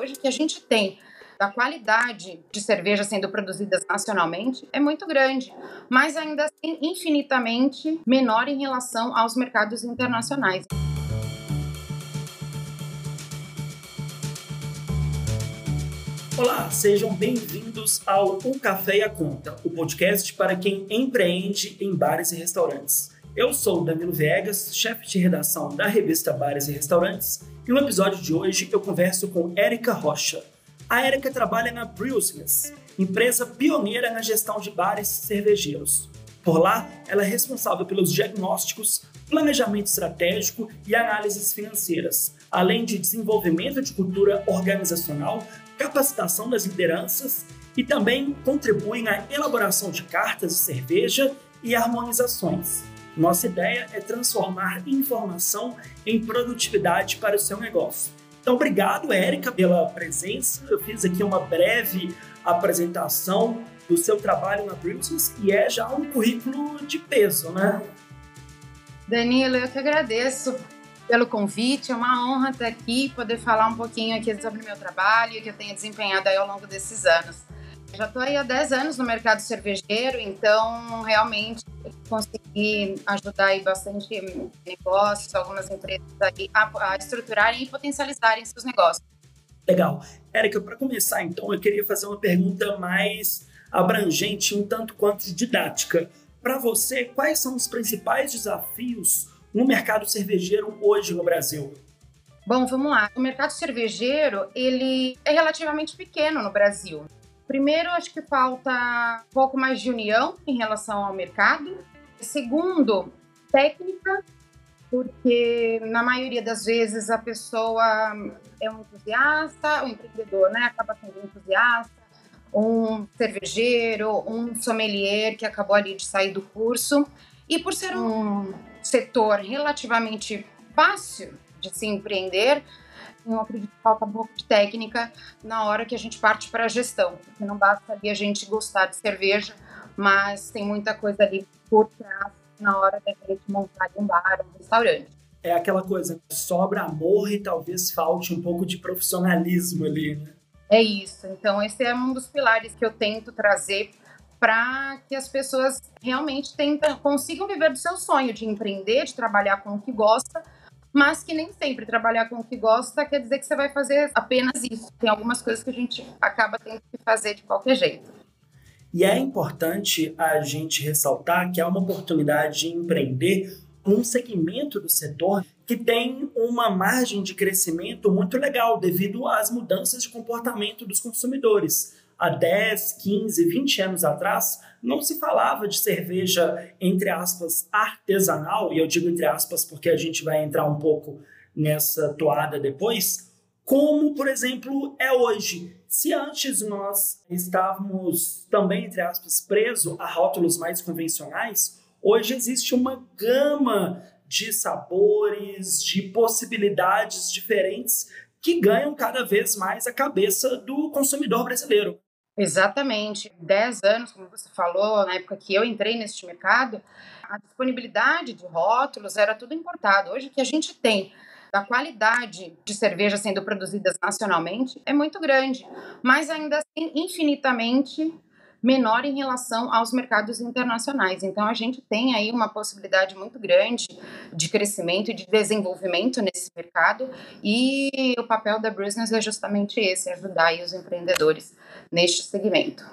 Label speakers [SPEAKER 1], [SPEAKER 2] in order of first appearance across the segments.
[SPEAKER 1] Hoje que a gente tem da qualidade de cerveja sendo produzidas nacionalmente é muito grande, mas ainda assim infinitamente menor em relação aos mercados internacionais.
[SPEAKER 2] Olá, sejam bem-vindos ao Um Café e a Conta, o podcast para quem empreende em bares e restaurantes. Eu sou Danilo Viegas, chefe de redação da revista Bares e Restaurantes, e no episódio de hoje eu converso com Érica Rocha. A Érica trabalha na Brewsmith, empresa pioneira na gestão de bares cervejeiros. Por lá, ela é responsável pelos diagnósticos, planejamento estratégico e análises financeiras, além de desenvolvimento de cultura organizacional, capacitação das lideranças e também contribui na elaboração de cartas de cerveja e harmonizações. Nossa ideia é transformar informação em produtividade para o seu negócio. Então, obrigado, Érica, pela presença. Eu fiz aqui uma breve apresentação do seu trabalho na Brutus e é já um currículo de peso, né?
[SPEAKER 1] Danilo, eu que agradeço pelo convite. É uma honra estar aqui, poder falar um pouquinho aqui sobre o meu trabalho que eu tenho desempenhado ao longo desses anos. Já estou aí há 10 anos no mercado cervejeiro, então realmente consegui ajudar aí bastante negócios, algumas empresas aí a, a estruturarem e potencializarem seus negócios.
[SPEAKER 2] Legal. Érica, para começar então, eu queria fazer uma pergunta mais abrangente, um tanto quanto didática. Para você, quais são os principais desafios no mercado cervejeiro hoje no Brasil?
[SPEAKER 1] Bom, vamos lá. O mercado cervejeiro, ele é relativamente pequeno no Brasil. Primeiro, acho que falta um pouco mais de união em relação ao mercado. Segundo, técnica, porque na maioria das vezes a pessoa é um entusiasta, o empreendedor né, acaba sendo um entusiasta, um cervejeiro, um sommelier que acabou ali de sair do curso. E por ser um setor relativamente fácil de se empreender, eu acredito que falta um pouco de técnica na hora que a gente parte para a gestão, porque não basta ali a gente gostar de cerveja, mas tem muita coisa ali por trás na hora da gente montar um bar, um restaurante.
[SPEAKER 2] É aquela coisa, sobra amor e talvez falte um pouco de profissionalismo ali, né?
[SPEAKER 1] É isso. Então, esse é um dos pilares que eu tento trazer para que as pessoas realmente tentam, consigam viver do seu sonho de empreender, de trabalhar com o que gosta, mas que nem sempre trabalhar com o que gosta quer dizer que você vai fazer apenas isso. Tem algumas coisas que a gente acaba tendo que fazer de qualquer jeito.
[SPEAKER 2] E é importante a gente ressaltar que há uma oportunidade de empreender um segmento do setor que tem uma margem de crescimento muito legal devido às mudanças de comportamento dos consumidores há 10, 15, 20 anos atrás, não se falava de cerveja, entre aspas, artesanal, e eu digo entre aspas porque a gente vai entrar um pouco nessa toada depois, como, por exemplo, é hoje. Se antes nós estávamos também, entre aspas, presos a rótulos mais convencionais, hoje existe uma gama de sabores, de possibilidades diferentes que ganham cada vez mais a cabeça do consumidor brasileiro.
[SPEAKER 1] Exatamente. Dez anos, como você falou, na época que eu entrei neste mercado, a disponibilidade de rótulos era tudo importado. Hoje, o que a gente tem da qualidade de cerveja sendo produzidas nacionalmente é muito grande, mas ainda assim infinitamente menor em relação aos mercados internacionais. Então a gente tem aí uma possibilidade muito grande de crescimento e de desenvolvimento nesse mercado e o papel da Business é justamente esse, ajudar os empreendedores neste segmento.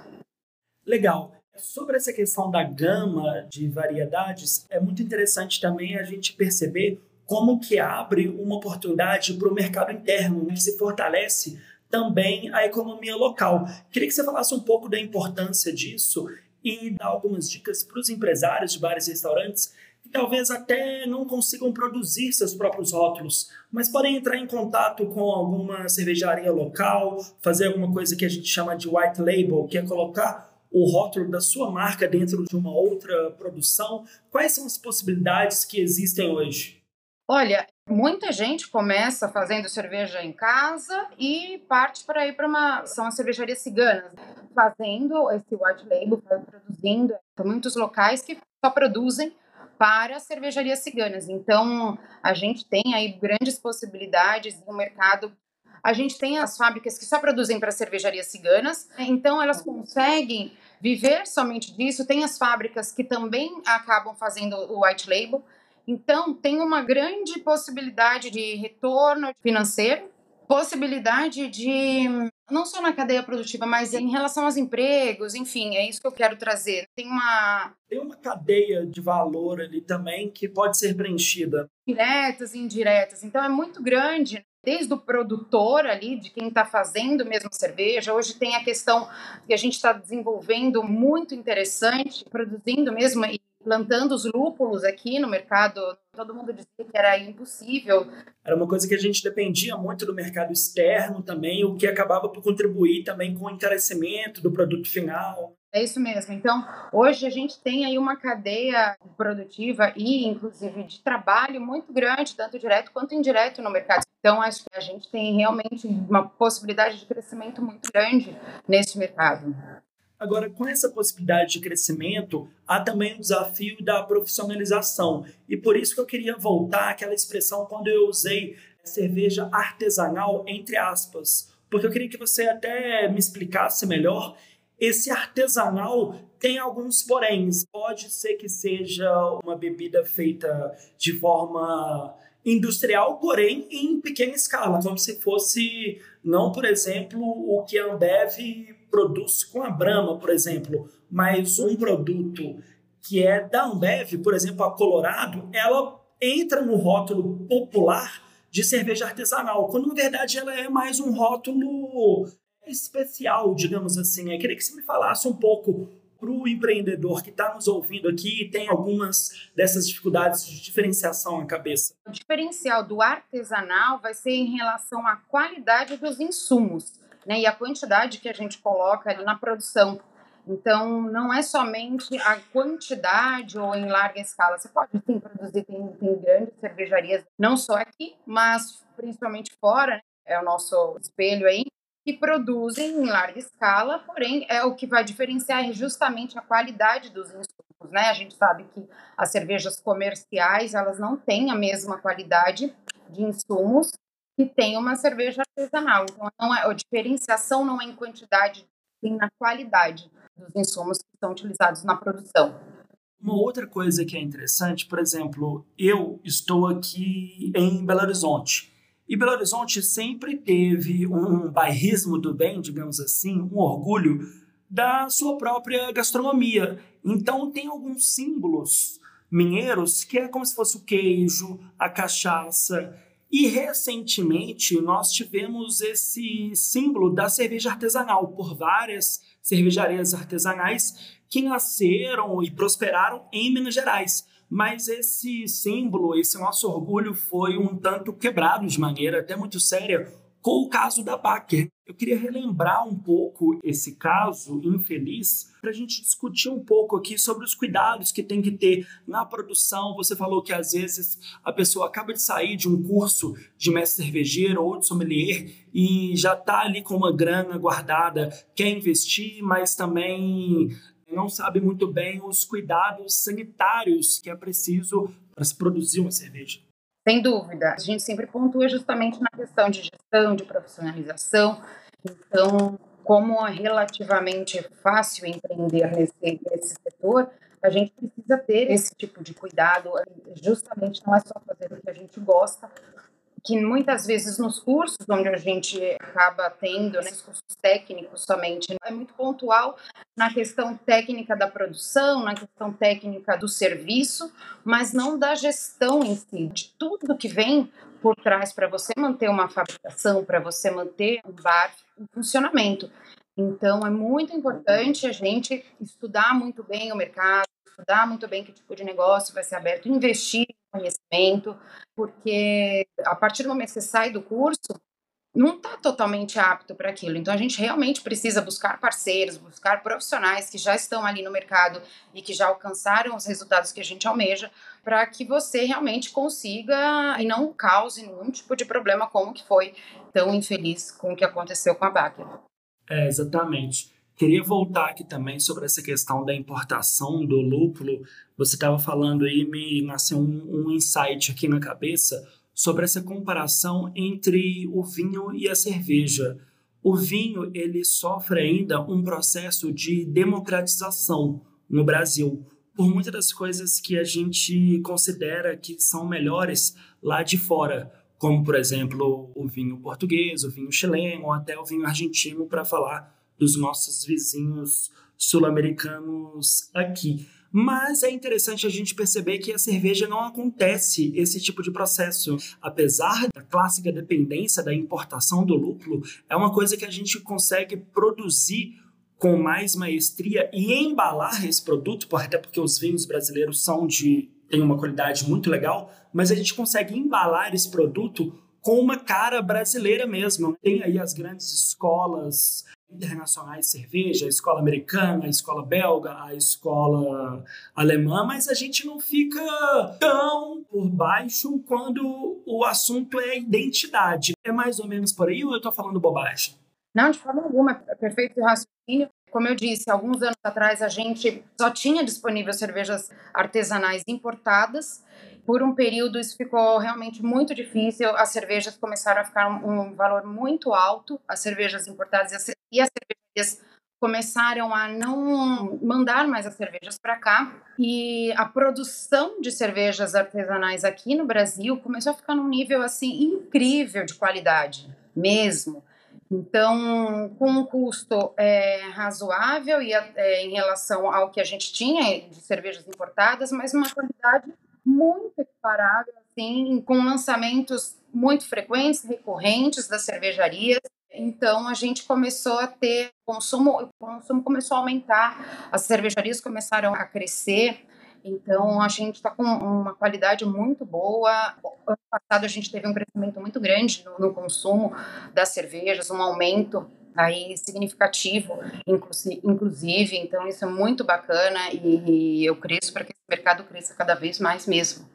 [SPEAKER 2] Legal. Sobre essa questão da gama de variedades, é muito interessante também a gente perceber como que abre uma oportunidade para o mercado interno, né? que se fortalece também a economia local. Queria que você falasse um pouco da importância disso e dar algumas dicas para os empresários de bares e restaurantes que talvez até não consigam produzir seus próprios rótulos, mas podem entrar em contato com alguma cervejaria local, fazer alguma coisa que a gente chama de white label, que é colocar o rótulo da sua marca dentro de uma outra produção. Quais são as possibilidades que existem hoje?
[SPEAKER 1] Olha, muita gente começa fazendo cerveja em casa e parte para ir para uma. São as cervejarias ciganas, fazendo esse white label, produzindo. Tem muitos locais que só produzem para cervejarias ciganas. Então, a gente tem aí grandes possibilidades no mercado A gente tem as fábricas que só produzem para cervejarias ciganas, então elas conseguem viver somente disso. Tem as fábricas que também acabam fazendo o white label. Então, tem uma grande possibilidade de retorno financeiro, possibilidade de não só na cadeia produtiva, mas em relação aos empregos, enfim, é isso que eu quero trazer. Tem uma
[SPEAKER 2] tem uma cadeia de valor ali também que pode ser preenchida,
[SPEAKER 1] diretas e indiretas. Então é muito grande desde o produtor ali, de quem está fazendo mesmo cerveja. Hoje tem a questão que a gente está desenvolvendo muito interessante, produzindo mesmo e plantando os lúpulos aqui no mercado. Todo mundo dizia que era impossível.
[SPEAKER 2] Era uma coisa que a gente dependia muito do mercado externo também, o que acabava por contribuir também com o encarecimento do produto final.
[SPEAKER 1] É isso mesmo. Então, hoje a gente tem aí uma cadeia produtiva e, inclusive, de trabalho muito grande, tanto direto quanto indireto no mercado. Então, acho que a gente tem realmente uma possibilidade de crescimento muito grande nesse mercado.
[SPEAKER 2] Agora, com essa possibilidade de crescimento, há também o desafio da profissionalização. E por isso que eu queria voltar àquela expressão quando eu usei cerveja artesanal, entre aspas. Porque eu queria que você até me explicasse melhor esse artesanal tem alguns poréns. Pode ser que seja uma bebida feita de forma industrial, porém em pequena escala, como se fosse não, por exemplo, o que a Ambev produz com a Brahma, por exemplo, mas um produto que é da Ambev, por exemplo, a Colorado, ela entra no rótulo popular de cerveja artesanal, quando na verdade ela é mais um rótulo especial, digamos assim. Eu queria que você me falasse um pouco para o empreendedor que está nos ouvindo aqui e tem algumas dessas dificuldades de diferenciação na cabeça.
[SPEAKER 1] O diferencial do artesanal vai ser em relação à qualidade dos insumos né, e a quantidade que a gente coloca ali na produção. Então, não é somente a quantidade ou em larga escala. Você pode sim produzir, tem, tem grandes cervejarias, não só aqui, mas principalmente fora, né? é o nosso espelho aí que produzem em larga escala, porém é o que vai diferenciar justamente a qualidade dos insumos, né? A gente sabe que as cervejas comerciais, elas não têm a mesma qualidade de insumos que tem uma cerveja artesanal. Então, não é, a diferenciação não é em quantidade, sim na qualidade dos insumos que são utilizados na produção.
[SPEAKER 2] Uma outra coisa que é interessante, por exemplo, eu estou aqui em Belo Horizonte. E Belo Horizonte sempre teve um bairrismo do bem, digamos assim, um orgulho da sua própria gastronomia. Então tem alguns símbolos mineiros que é como se fosse o queijo, a cachaça. E recentemente nós tivemos esse símbolo da cerveja artesanal por várias cervejarias artesanais que nasceram e prosperaram em Minas Gerais. Mas esse símbolo, esse nosso orgulho foi um tanto quebrado de maneira até muito séria com o caso da Baker. Eu queria relembrar um pouco esse caso infeliz para a gente discutir um pouco aqui sobre os cuidados que tem que ter na produção. Você falou que às vezes a pessoa acaba de sair de um curso de mestre cervejeiro ou de sommelier e já está ali com uma grana guardada, quer investir, mas também não sabe muito bem os cuidados sanitários que é preciso para se produzir uma cerveja.
[SPEAKER 1] Sem dúvida. A gente sempre pontua justamente na questão de gestão, de profissionalização. Então, como é relativamente fácil empreender nesse, nesse setor, a gente precisa ter esse tipo de cuidado. Justamente não é só fazer o que a gente gosta, que muitas vezes nos cursos onde a gente acaba tendo, né, cursos técnicos somente, é muito pontual na questão técnica da produção, na questão técnica do serviço, mas não da gestão em si, de tudo que vem por trás para você manter uma fabricação, para você manter um bar em funcionamento. Então, é muito importante a gente estudar muito bem o mercado, estudar muito bem que tipo de negócio vai ser aberto, investir conhecimento, porque a partir do momento que você sai do curso, não está totalmente apto para aquilo. Então a gente realmente precisa buscar parceiros, buscar profissionais que já estão ali no mercado e que já alcançaram os resultados que a gente almeja, para que você realmente consiga e não cause nenhum tipo de problema como que foi tão infeliz com o que aconteceu com a Baker.
[SPEAKER 2] É, exatamente. Queria voltar aqui também sobre essa questão da importação do lúpulo. Você estava falando aí, me nasceu um, um insight aqui na cabeça. sobre essa comparação entre o vinho e a cerveja. O vinho ele sofre ainda um processo de democratização no Brasil por muitas das coisas que a gente considera que são melhores lá de fora, como por exemplo o vinho português, o vinho chileno ou até o vinho argentino para falar dos nossos vizinhos sul-americanos aqui. Mas é interessante a gente perceber que a cerveja não acontece esse tipo de processo. Apesar da clássica dependência da importação do lúpulo, é uma coisa que a gente consegue produzir com mais maestria e embalar esse produto, até porque os vinhos brasileiros são de têm uma qualidade muito legal, mas a gente consegue embalar esse produto com uma cara brasileira mesmo. Tem aí as grandes escolas internacionais cerveja, a escola americana, a escola belga, a escola alemã, mas a gente não fica tão por baixo quando o assunto é identidade. É mais ou menos por aí ou eu estou falando bobagem?
[SPEAKER 1] Não, de forma alguma, é perfeito raciocínio. Como eu disse, alguns anos atrás a gente só tinha disponível cervejas artesanais importadas por um período isso ficou realmente muito difícil. As cervejas começaram a ficar um, um valor muito alto, as cervejas importadas e as, e as começaram a não mandar mais as cervejas para cá e a produção de cervejas artesanais aqui no Brasil começou a ficar num nível assim incrível de qualidade mesmo. Então, com um custo é, razoável e é, em relação ao que a gente tinha de cervejas importadas, mas uma qualidade muito equiparável, assim, com lançamentos muito frequentes, recorrentes das cervejarias. Então a gente começou a ter consumo, o consumo começou a aumentar, as cervejarias começaram a crescer. Então a gente está com uma qualidade muito boa. Ano passado a gente teve um crescimento muito grande no, no consumo das cervejas, um aumento aí significativo, inclusive, então isso é muito bacana e eu cresço para que esse mercado cresça cada vez mais mesmo.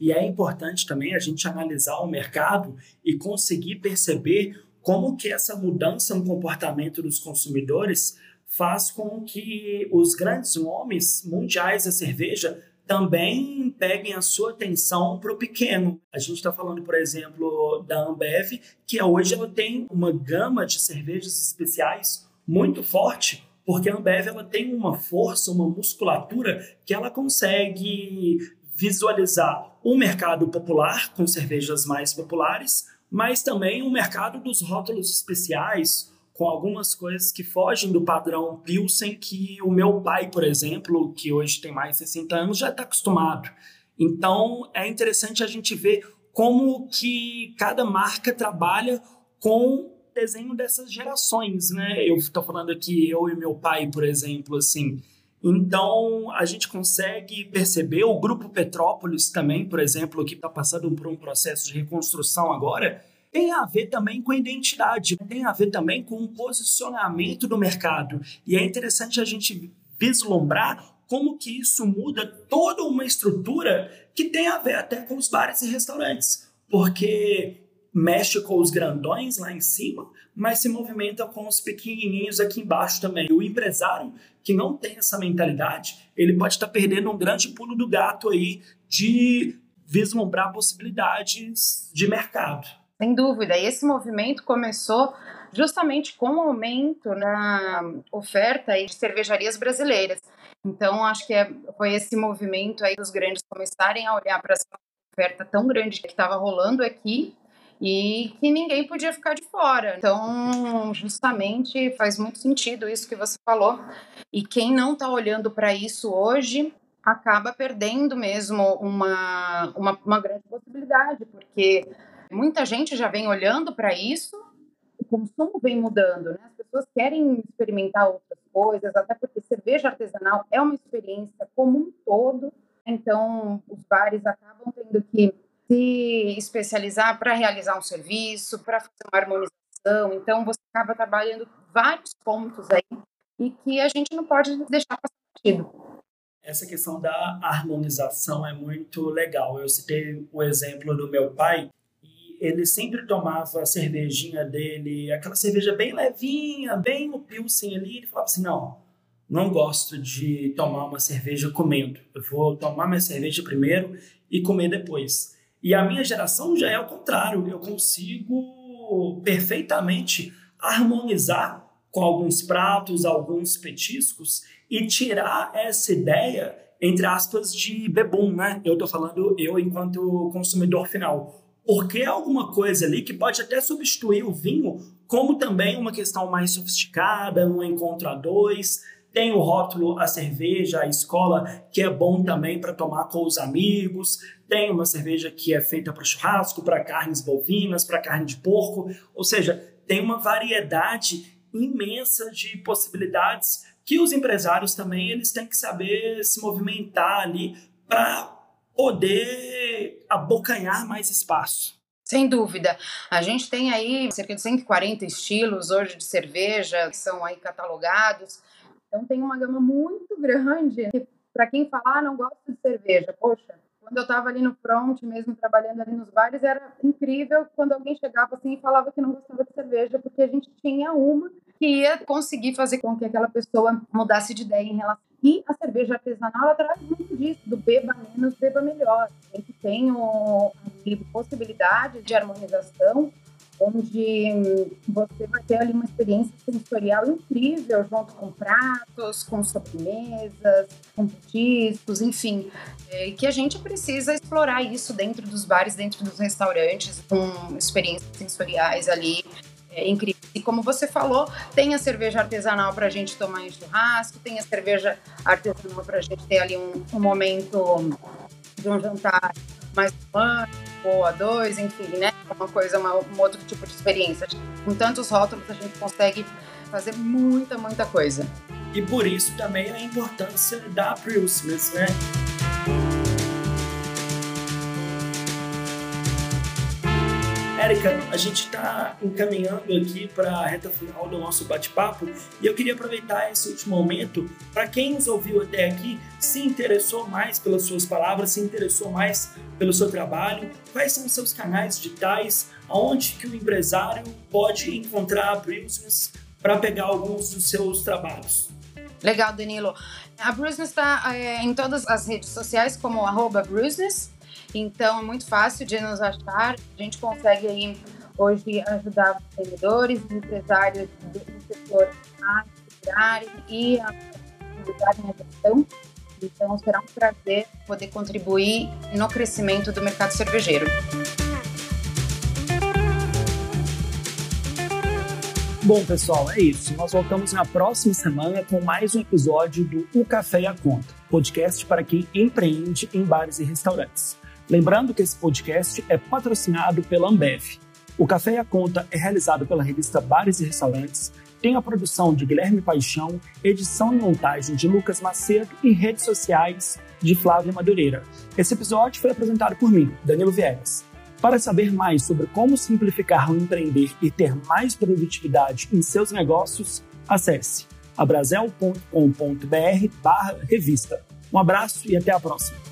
[SPEAKER 2] E é importante também a gente analisar o mercado e conseguir perceber como que essa mudança no comportamento dos consumidores faz com que os grandes nomes mundiais da cerveja também peguem a sua atenção para o pequeno. A gente está falando, por exemplo, da Ambev, que hoje ela tem uma gama de cervejas especiais muito forte, porque a Ambev ela tem uma força, uma musculatura que ela consegue visualizar o mercado popular com cervejas mais populares, mas também o mercado dos rótulos especiais, com algumas coisas que fogem do padrão Pilsen que o meu pai, por exemplo, que hoje tem mais de 60 anos, já está acostumado. Então, é interessante a gente ver como que cada marca trabalha com desenho dessas gerações, né? Eu estou falando aqui, eu e meu pai, por exemplo, assim. Então, a gente consegue perceber, o Grupo Petrópolis também, por exemplo, que está passando por um processo de reconstrução agora, tem a ver também com identidade, tem a ver também com o posicionamento do mercado. E é interessante a gente vislumbrar como que isso muda toda uma estrutura que tem a ver até com os bares e restaurantes. Porque mexe com os grandões lá em cima, mas se movimenta com os pequenininhos aqui embaixo também. O empresário que não tem essa mentalidade, ele pode estar perdendo um grande pulo do gato aí de vislumbrar possibilidades de mercado.
[SPEAKER 1] Sem dúvida. E esse movimento começou justamente com o aumento na oferta de cervejarias brasileiras. Então, acho que é, foi esse movimento aí dos grandes começarem a olhar para essa oferta tão grande que estava rolando aqui e que ninguém podia ficar de fora. Então, justamente faz muito sentido isso que você falou. E quem não está olhando para isso hoje acaba perdendo mesmo uma, uma, uma grande possibilidade, porque Muita gente já vem olhando para isso, o consumo vem mudando, né? As pessoas querem experimentar outras coisas, até porque cerveja artesanal é uma experiência como um todo. Então, os bares acabam tendo que se especializar para realizar um serviço, para fazer uma harmonização. Então, você acaba trabalhando vários pontos aí e que a gente não pode deixar passar batido.
[SPEAKER 2] Essa questão da harmonização é muito legal. Eu citei o exemplo do meu pai, ele sempre tomava a cervejinha dele, aquela cerveja bem levinha, bem o pilsen ali, ele falava assim, não, não gosto de tomar uma cerveja comendo, eu vou tomar minha cerveja primeiro e comer depois. E a minha geração já é o contrário. Eu consigo perfeitamente harmonizar com alguns pratos, alguns petiscos e tirar essa ideia, entre aspas, de bebum, né? Eu tô falando eu enquanto consumidor final. Porque é alguma coisa ali que pode até substituir o vinho, como também uma questão mais sofisticada, um encontro a dois, tem o rótulo a cerveja, a escola, que é bom também para tomar com os amigos. Tem uma cerveja que é feita para churrasco, para carnes bovinas, para carne de porco. Ou seja, tem uma variedade imensa de possibilidades que os empresários também eles têm que saber se movimentar ali para poder abocanhar mais espaço.
[SPEAKER 1] Sem dúvida. A gente tem aí cerca de 140 estilos hoje de cerveja que são aí catalogados. Então tem uma gama muito grande. Para quem falar, ah, não gosta de cerveja, poxa, quando eu estava ali no front, mesmo trabalhando ali nos bares, era incrível quando alguém chegava assim e falava que não gostava de cerveja, porque a gente tinha uma que ia conseguir fazer com que aquela pessoa mudasse de ideia em relação. E a cerveja artesanal ela traz muito disso, do beba menos, beba melhor. A gente tem o, possibilidade de harmonização onde você vai ter ali uma experiência sensorial incrível, junto com pratos, com sobremesas, com petiscos, enfim, é, que a gente precisa explorar isso dentro dos bares, dentro dos restaurantes, com experiências sensoriais ali é, incríveis. E como você falou, tem a cerveja artesanal para a gente tomar em churrasco, tem a cerveja artesanal para a gente ter ali um, um momento de um jantar mais romântico, ou a dois, enfim, né? Uma coisa, uma, um outro tipo de experiência. Com tantos rótulos a gente consegue fazer muita, muita coisa.
[SPEAKER 2] E por isso também a importância da Christmas, né? Érica, a gente está encaminhando aqui para a reta final do nosso bate-papo e eu queria aproveitar esse último momento para quem nos ouviu até aqui, se interessou mais pelas suas palavras, se interessou mais pelo seu trabalho, quais são os seus canais digitais, aonde que o empresário pode encontrar a Business para pegar alguns dos seus trabalhos.
[SPEAKER 1] Legal, Danilo. A Business está é, em todas as redes sociais como arroba então é muito fácil de nos achar. A gente consegue aí hoje ajudar vendedores, empresários do setor a estruturarem e a utilizarem a gestão. Então será um prazer poder contribuir no crescimento do mercado cervejeiro.
[SPEAKER 2] Bom, pessoal, é isso. Nós voltamos na próxima semana com mais um episódio do O Café e a Conta, podcast para quem empreende em bares e restaurantes. Lembrando que esse podcast é patrocinado pela Ambev. O Café e a Conta é realizado pela revista Bares e Restaurantes, tem a produção de Guilherme Paixão, edição e montagem de Lucas Macedo e redes sociais de Flávia Madureira. Esse episódio foi apresentado por mim, Danilo Viegas. Para saber mais sobre como simplificar o empreender e ter mais produtividade em seus negócios, acesse abrazel.com.br revista. Um abraço e até a próxima.